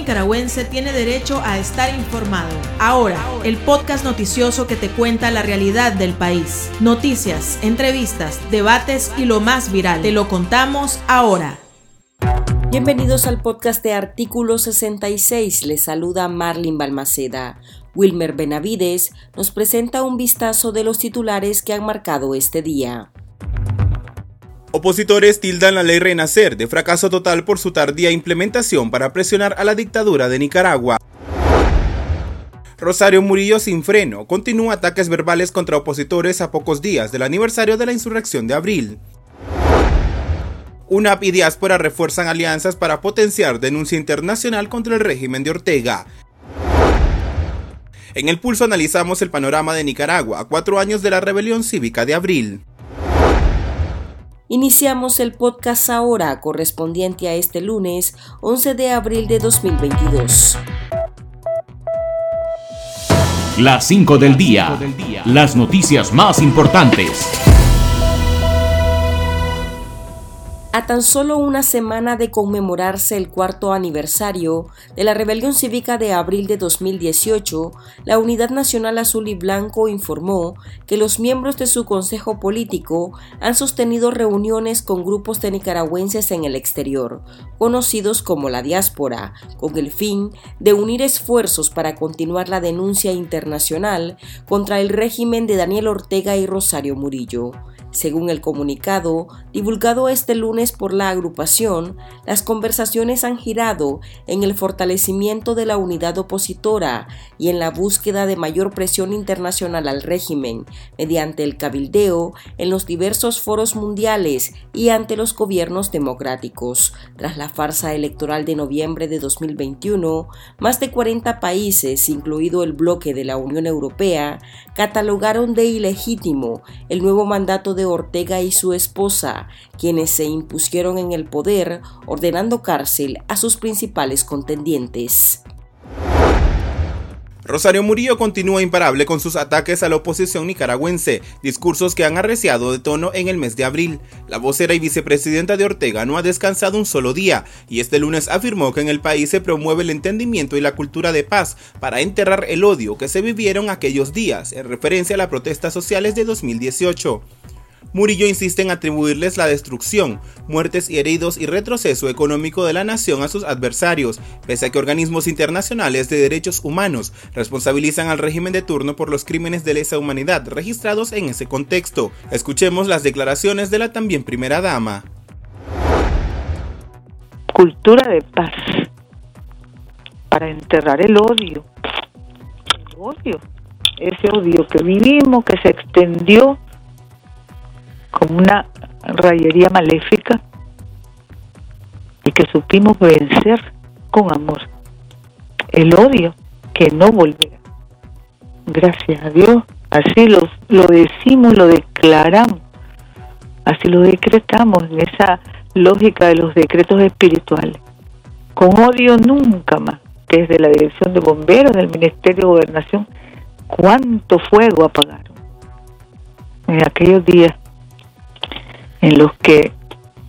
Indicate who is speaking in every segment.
Speaker 1: nicaragüense tiene derecho a estar informado. Ahora, el podcast noticioso que te cuenta la realidad del país. Noticias, entrevistas, debates y lo más viral. Te lo contamos ahora. Bienvenidos al podcast de Artículo 66. Les saluda Marlin Balmaceda. Wilmer Benavides nos presenta un vistazo de los titulares que han marcado este día.
Speaker 2: Opositores tildan la ley Renacer de fracaso total por su tardía implementación para presionar a la dictadura de Nicaragua. Rosario Murillo sin freno continúa ataques verbales contra opositores a pocos días del aniversario de la insurrección de abril. UNAP y diáspora refuerzan alianzas para potenciar denuncia internacional contra el régimen de Ortega. En el pulso analizamos el panorama de Nicaragua a cuatro años de la rebelión cívica de abril.
Speaker 1: Iniciamos el podcast ahora correspondiente a este lunes 11 de abril de 2022.
Speaker 3: Las 5 del día. Las noticias más importantes.
Speaker 1: Tan solo una semana de conmemorarse el cuarto aniversario de la rebelión cívica de abril de 2018, la Unidad Nacional Azul y Blanco informó que los miembros de su consejo político han sostenido reuniones con grupos de nicaragüenses en el exterior, conocidos como la diáspora, con el fin de unir esfuerzos para continuar la denuncia internacional contra el régimen de Daniel Ortega y Rosario Murillo. Según el comunicado, divulgado este lunes por la agrupación, las conversaciones han girado en el fortalecimiento de la unidad opositora y en la búsqueda de mayor presión internacional al régimen, mediante el cabildeo en los diversos foros mundiales y ante los gobiernos democráticos. Tras la farsa electoral de noviembre de 2021, más de 40 países, incluido el bloque de la Unión Europea, catalogaron de ilegítimo el nuevo mandato de Ortega y su esposa, quienes se impusieron en el poder ordenando cárcel a sus principales contendientes.
Speaker 2: Rosario Murillo continúa imparable con sus ataques a la oposición nicaragüense, discursos que han arreciado de tono en el mes de abril. La vocera y vicepresidenta de Ortega no ha descansado un solo día y este lunes afirmó que en el país se promueve el entendimiento y la cultura de paz para enterrar el odio que se vivieron aquellos días, en referencia a las protestas sociales de 2018. Murillo insiste en atribuirles la destrucción, muertes y heridos y retroceso económico de la nación a sus adversarios, pese a que organismos internacionales de derechos humanos responsabilizan al régimen de turno por los crímenes de lesa humanidad registrados en ese contexto. Escuchemos las declaraciones de la también primera dama.
Speaker 4: Cultura de paz para enterrar el odio. El odio, ese odio que vivimos, que se extendió como una rayería maléfica y que supimos vencer con amor el odio que no volverá. Gracias a Dios, así lo, lo decimos, lo declaramos, así lo decretamos en esa lógica de los decretos espirituales. Con odio nunca más, desde la Dirección de Bomberos, del Ministerio de Gobernación, cuánto fuego apagaron en aquellos días en los que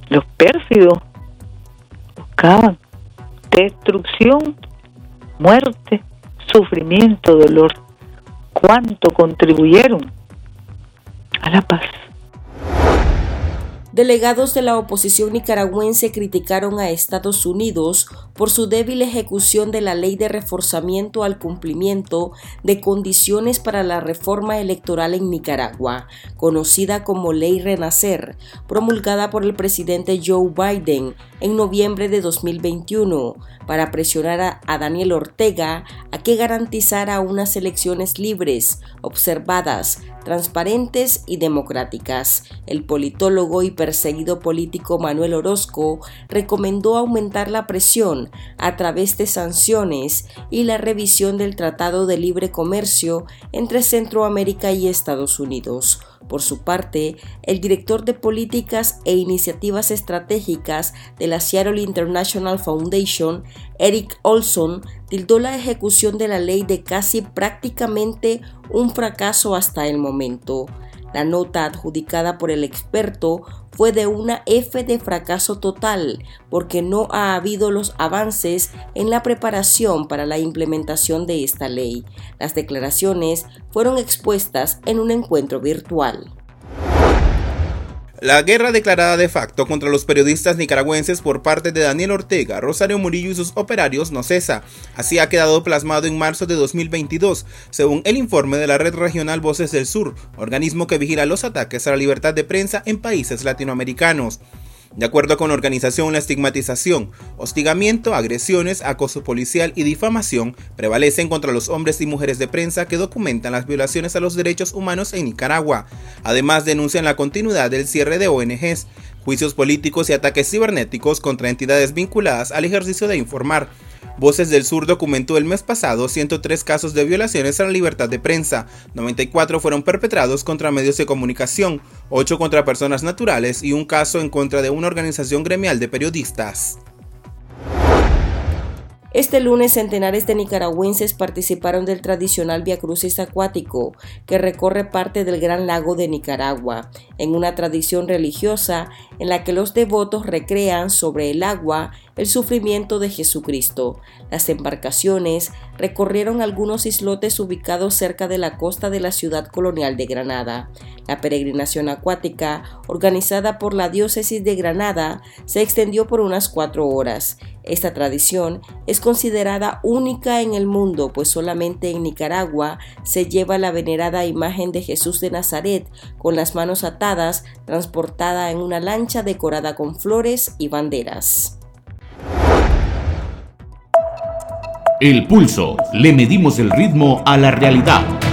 Speaker 4: los pérfidos buscaban destrucción, muerte, sufrimiento, dolor. ¿Cuánto contribuyeron a la paz?
Speaker 1: Delegados de la oposición nicaragüense criticaron a Estados Unidos por su débil ejecución de la ley de reforzamiento al cumplimiento de condiciones para la reforma electoral en Nicaragua, conocida como Ley Renacer, promulgada por el presidente Joe Biden en noviembre de 2021 para presionar a, Daniel Ortega a que garantizara unas elecciones libres, observadas, transparentes y democráticas. El politólogo y perseguido político Manuel Orozco recomendó aumentar la presión a través de sanciones y la revisión del Tratado de Libre Comercio entre Centroamérica y Estados Unidos. Por su parte, el director de Políticas e Iniciativas Estratégicas de la Seattle International Foundation, Eric Olson, tildó la ejecución de la ley de casi prácticamente un fracaso hasta el momento. La nota adjudicada por el experto fue de una F de fracaso total porque no ha habido los avances en la preparación para la implementación de esta ley. Las declaraciones fueron expuestas en un encuentro virtual.
Speaker 2: La guerra declarada de facto contra los periodistas nicaragüenses por parte de Daniel Ortega, Rosario Murillo y sus operarios no cesa. Así ha quedado plasmado en marzo de 2022, según el informe de la Red Regional Voces del Sur, organismo que vigila los ataques a la libertad de prensa en países latinoamericanos. De acuerdo con la organización, la estigmatización, hostigamiento, agresiones, acoso policial y difamación prevalecen contra los hombres y mujeres de prensa que documentan las violaciones a los derechos humanos en Nicaragua. Además, denuncian la continuidad del cierre de ONGs, juicios políticos y ataques cibernéticos contra entidades vinculadas al ejercicio de informar Voces del Sur documentó el mes pasado 103 casos de violaciones a la libertad de prensa, 94 fueron perpetrados contra medios de comunicación, 8 contra personas naturales y un caso en contra de una organización gremial de periodistas.
Speaker 1: Este lunes centenares de nicaragüenses participaron del tradicional Via Crucis acuático que recorre parte del Gran Lago de Nicaragua, en una tradición religiosa en la que los devotos recrean sobre el agua el sufrimiento de Jesucristo. Las embarcaciones recorrieron algunos islotes ubicados cerca de la costa de la ciudad colonial de Granada. La peregrinación acuática, organizada por la diócesis de Granada, se extendió por unas cuatro horas. Esta tradición es considerada única en el mundo, pues solamente en Nicaragua se lleva la venerada imagen de Jesús de Nazaret con las manos atadas, transportada en una lancha decorada con flores y banderas.
Speaker 3: El pulso. Le medimos el ritmo a la realidad.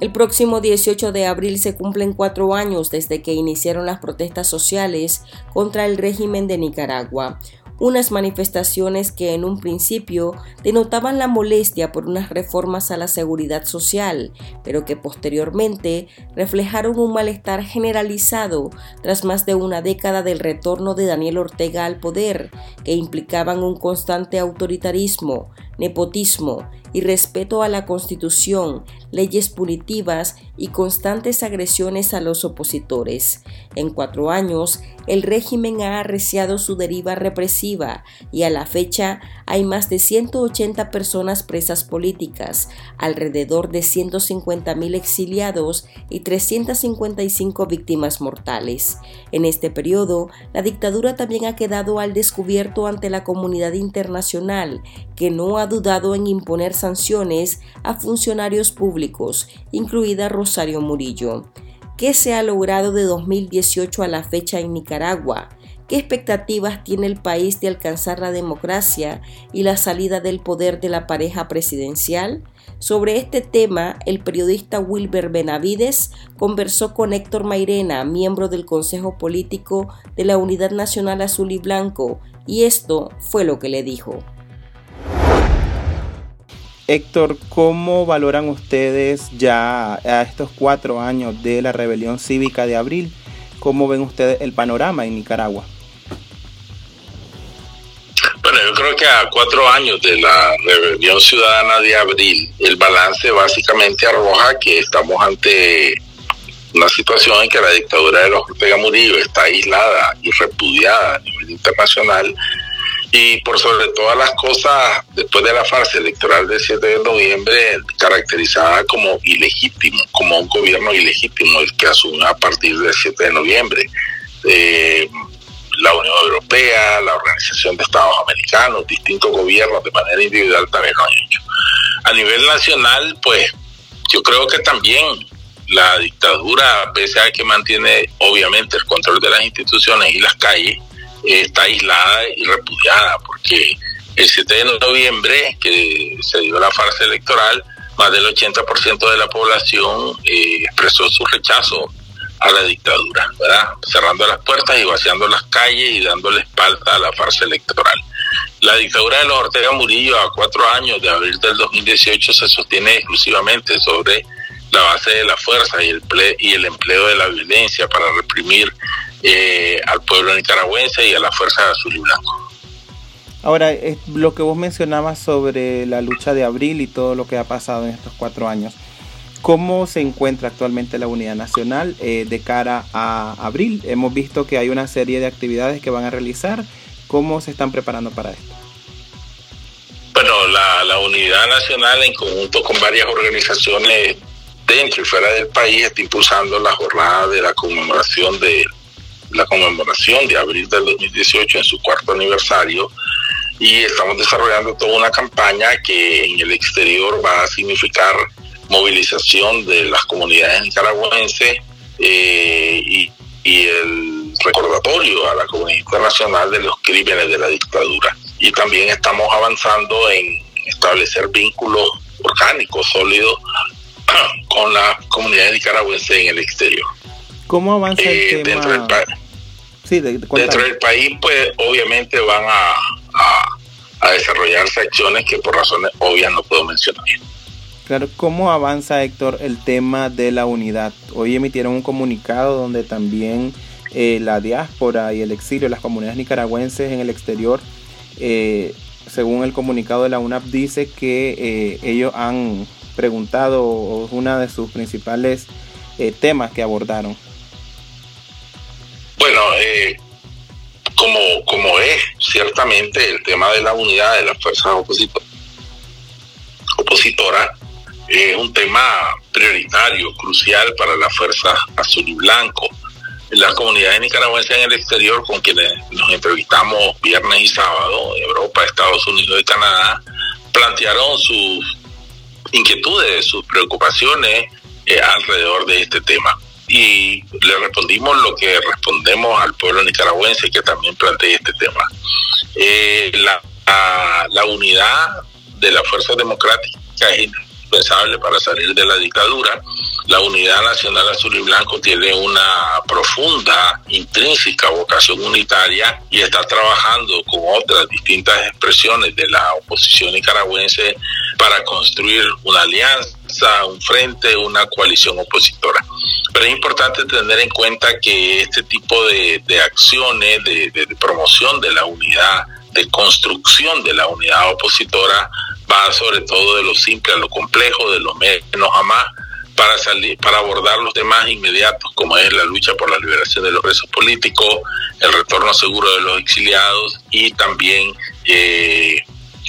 Speaker 1: El próximo 18 de abril se cumplen cuatro años desde que iniciaron las protestas sociales contra el régimen de Nicaragua, unas manifestaciones que en un principio denotaban la molestia por unas reformas a la seguridad social, pero que posteriormente reflejaron un malestar generalizado tras más de una década del retorno de Daniel Ortega al poder, que implicaban un constante autoritarismo, nepotismo y respeto a la Constitución, leyes punitivas y constantes agresiones a los opositores. En cuatro años, el régimen ha arreciado su deriva represiva y a la fecha hay más de 180 personas presas políticas, alrededor de 150.000 exiliados y 355 víctimas mortales. En este periodo, la dictadura también ha quedado al descubierto ante la comunidad internacional, que no ha dudado en imponer sanciones a funcionarios públicos, incluida Rosario Murillo. ¿Qué se ha logrado de 2018 a la fecha en Nicaragua? ¿Qué expectativas tiene el país de alcanzar la democracia y la salida del poder de la pareja presidencial? Sobre este tema, el periodista Wilber Benavides conversó con Héctor Mairena, miembro del Consejo Político de la Unidad Nacional Azul y Blanco, y esto fue lo que le dijo.
Speaker 2: Héctor, ¿cómo valoran ustedes ya a estos cuatro años de la rebelión cívica de abril? ¿Cómo ven ustedes el panorama en Nicaragua?
Speaker 5: Bueno, yo creo que a cuatro años de la rebelión ciudadana de abril, el balance básicamente arroja que estamos ante una situación en que la dictadura de los Ortega Murillo está aislada y repudiada a nivel internacional y por sobre todas las cosas, después de la farsa electoral del 7 de noviembre, caracterizada como ilegítimo, como un gobierno ilegítimo, el que asumió a partir del 7 de noviembre. Eh, la Unión Europea, la Organización de Estados Americanos, distintos gobiernos de manera individual también lo han hecho. A nivel nacional, pues yo creo que también la dictadura, pese a que mantiene obviamente el control de las instituciones y las calles, está aislada y repudiada, porque el 7 de noviembre, que se dio la farsa electoral, más del 80% de la población eh, expresó su rechazo a la dictadura, ¿verdad? Cerrando las puertas y vaciando las calles y dándole espalda a la farsa electoral. La dictadura de los Ortega Murillo a cuatro años de abril del 2018 se sostiene exclusivamente sobre la base de la fuerza y el, y el empleo de la violencia para reprimir eh, al pueblo nicaragüense y a la fuerza azul y blanco.
Speaker 2: Ahora, lo que vos mencionabas sobre la lucha de abril y todo lo que ha pasado en estos cuatro años,
Speaker 6: ¿Cómo se encuentra actualmente la unidad nacional eh, de cara a abril? Hemos visto que hay una serie de actividades que van a realizar. ¿Cómo se están preparando para esto?
Speaker 5: Bueno, la, la unidad nacional en conjunto con varias organizaciones dentro y fuera del país está impulsando la jornada de la conmemoración de la conmemoración de abril del 2018 en su cuarto aniversario y estamos desarrollando toda una campaña que en el exterior va a significar movilización de las comunidades nicaragüenses eh, y, y el recordatorio a la comunidad internacional de los crímenes de la dictadura. Y también estamos avanzando en establecer vínculos orgánicos, sólidos, con la comunidad nicaragüense en el exterior.
Speaker 6: ¿Cómo avanza el
Speaker 5: Eh,
Speaker 6: tema?
Speaker 5: dentro, del pa-
Speaker 6: Sí, de-
Speaker 5: dentro del país, pues obviamente van a, a- a desarrollarse acciones que por razones obvias no puedo mencionar.
Speaker 6: Claro, ¿cómo avanza Héctor el tema de la unidad? Hoy emitieron un comunicado donde también eh, la diáspora y el exilio, las comunidades nicaragüenses en el exterior, eh, según el comunicado de la UNAP, dice que eh, ellos han preguntado, o es uno de sus principales temas que abordaron.
Speaker 5: Bueno, eh, como, como es ciertamente el tema de la unidad de las fuerzas oposito- opositoras, es un tema prioritario, crucial para las fuerzas azul y blanco. Las comunidades nicaragüenses en el exterior, con quienes nos entrevistamos viernes y sábado, Europa, Estados Unidos y Canadá, plantearon sus inquietudes, sus preocupaciones eh, alrededor de este tema y le respondimos lo que respondemos al pueblo nicaragüense que también plantea este tema. Eh, la, la, la unidad de las fuerzas democráticas es indispensable para salir de la dictadura. La unidad nacional azul y blanco tiene una profunda, intrínseca vocación unitaria y está trabajando con otras distintas expresiones de la oposición nicaragüense para construir una alianza, un frente, una coalición opositora. Pero es importante tener en cuenta que este tipo de, de acciones de, de, de, promoción de la unidad, de construcción de la unidad opositora, va sobre todo de lo simple a lo complejo, de lo menos a más, para, salir, para abordar los temas inmediatos, como es la lucha por la liberación de los presos políticos, el retorno seguro de los exiliados y también eh,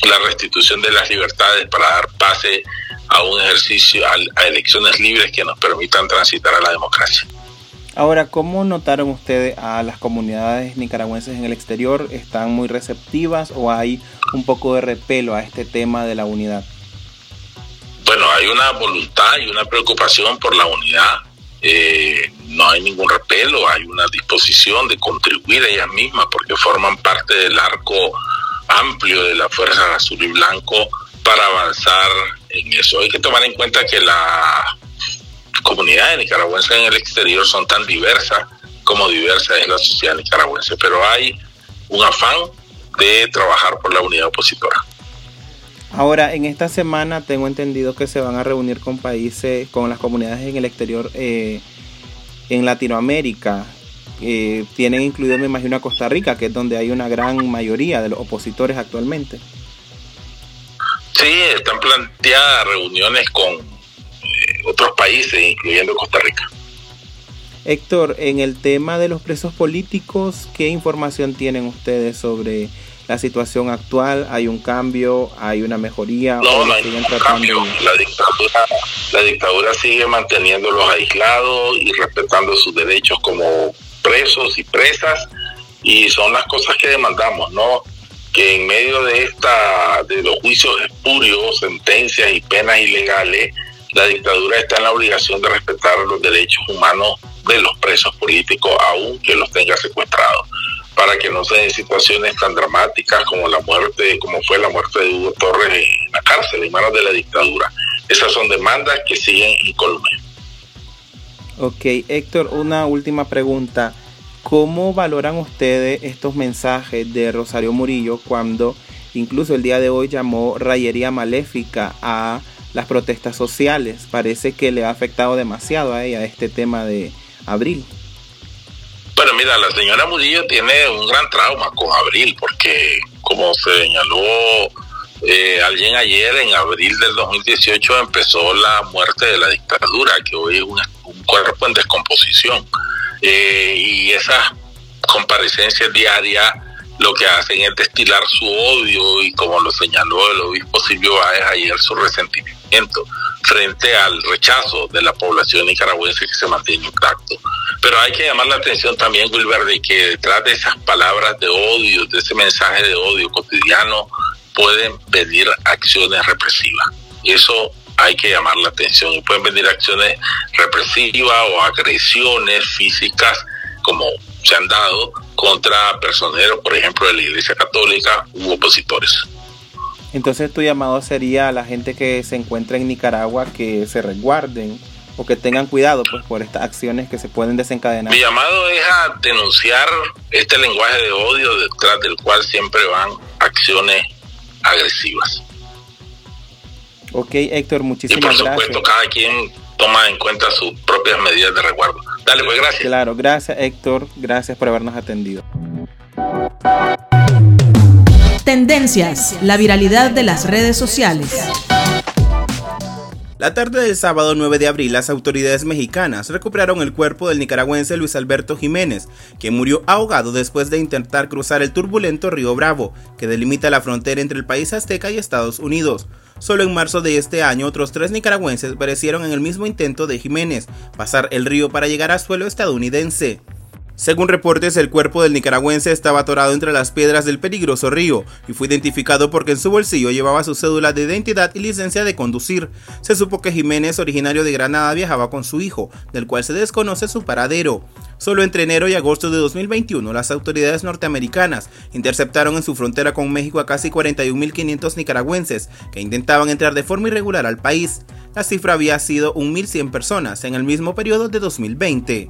Speaker 5: la restitución de las libertades para dar pase a un ejercicio, a, a, elecciones libres que nos permitan transitar a la democracia.
Speaker 6: Ahora, ¿cómo notaron ustedes a las comunidades nicaragüenses en el exterior? ¿Están muy receptivas o hay un poco de repelo a este tema de la unidad?
Speaker 5: Bueno, hay una voluntad y una preocupación por la unidad. Eh, no hay ningún repelo, hay una disposición de contribuir ellas mismas porque forman parte del arco amplio de la Fuerza Azul y Blanco para avanzar en eso. Hay que tomar en cuenta que las comunidades nicaragüenses en el exterior son tan diversas como diversa es la sociedad nicaragüense, pero hay un afán de trabajar por la unidad opositora.
Speaker 6: Ahora, en esta semana tengo entendido que se van a reunir con países, con las comunidades en el exterior eh, en Latinoamérica. Eh, tienen incluido, me imagino, a Costa Rica, que es donde hay una gran mayoría de los opositores actualmente.
Speaker 5: Sí, están planteadas reuniones con otros países, incluyendo Costa Rica.
Speaker 6: Héctor, en el tema de los presos políticos, ¿qué información tienen ustedes sobre la situación actual? ¿Hay un cambio? ¿Hay una mejoría?
Speaker 5: No, no hay ningún cambio. La dictadura, la dictadura sigue manteniéndolos aislados y respetando sus derechos como presos y presas y son las cosas que demandamos, ¿no? Que en medio de esta, de los juicios espurios, sentencias y penas ilegales, la dictadura está en la obligación de respetar los derechos humanos de los presos políticos, aunque los tenga secuestrados, para que no se den situaciones tan dramáticas como la muerte, como fue la muerte de Hugo Torres en la cárcel, en manos de la dictadura. Esas son demandas que siguen incólumes.
Speaker 6: Ok, Héctor, una última pregunta. ¿Cómo valoran ustedes estos mensajes de Rosario Murillo cuando incluso el día de hoy llamó rayería maléfica a las protestas sociales? Parece que le ha afectado demasiado a ella este tema de abril.
Speaker 5: Bueno, mira, la señora Murillo tiene un gran trauma con abril porque, como se señaló Eh, alguien ayer, en abril del 2018, empezó la muerte de la dictadura, que hoy es un, cuerpo en descomposición. Eh, y esas comparecencias diarias lo que hacen es destilar su odio y como lo señaló el obispo Silvio Báez ayer, su resentimiento frente al rechazo de la población nicaragüense que se mantiene intacto. Pero hay que llamar la atención también, Wilber, que detrás de esas palabras de odio, de ese mensaje de odio cotidiano, pueden venir acciones represivas. Eso hay que llamar la atención. Pueden venir acciones represivas o agresiones físicas, como se han dado contra personeros, por ejemplo, de la Iglesia Católica u opositores.
Speaker 2: Entonces tu llamado sería a la gente que se encuentra en Nicaragua que se resguarden o que tengan cuidado pues por estas acciones que se pueden desencadenar.
Speaker 5: Mi llamado es a denunciar este lenguaje de odio detrás del cual siempre van acciones agresivas.
Speaker 2: Ok, Héctor, muchísimas gracias.
Speaker 5: Y por supuesto, cada quien toma en cuenta sus propias medidas de resguardo. Dale, pues gracias.
Speaker 2: Claro, gracias Héctor, gracias por habernos atendido.
Speaker 7: Tendencias, la viralidad de las redes sociales.
Speaker 2: La tarde del sábado 9 de abril, las autoridades mexicanas recuperaron el cuerpo del nicaragüense Luis Alberto Jiménez, quien murió ahogado después de intentar cruzar el turbulento río Bravo, que delimita la frontera entre el país azteca y Estados Unidos. Solo en marzo de este año, otros tres nicaragüenses perecieron en el mismo intento de Jiménez, pasar el río para llegar a suelo estadounidense. Según reportes, el cuerpo del nicaragüense estaba atorado entre las piedras del peligroso río y fue identificado porque en su bolsillo llevaba su cédula de identidad y licencia de conducir. Se supo que Jiménez, originario de Granada, viajaba con su hijo, del cual se desconoce su paradero. Solo entre enero y agosto de 2021, las autoridades norteamericanas interceptaron en su frontera con México a casi 41.500 nicaragüenses que intentaban entrar de forma irregular al país. La cifra había sido 1.100 personas en el mismo periodo de 2020.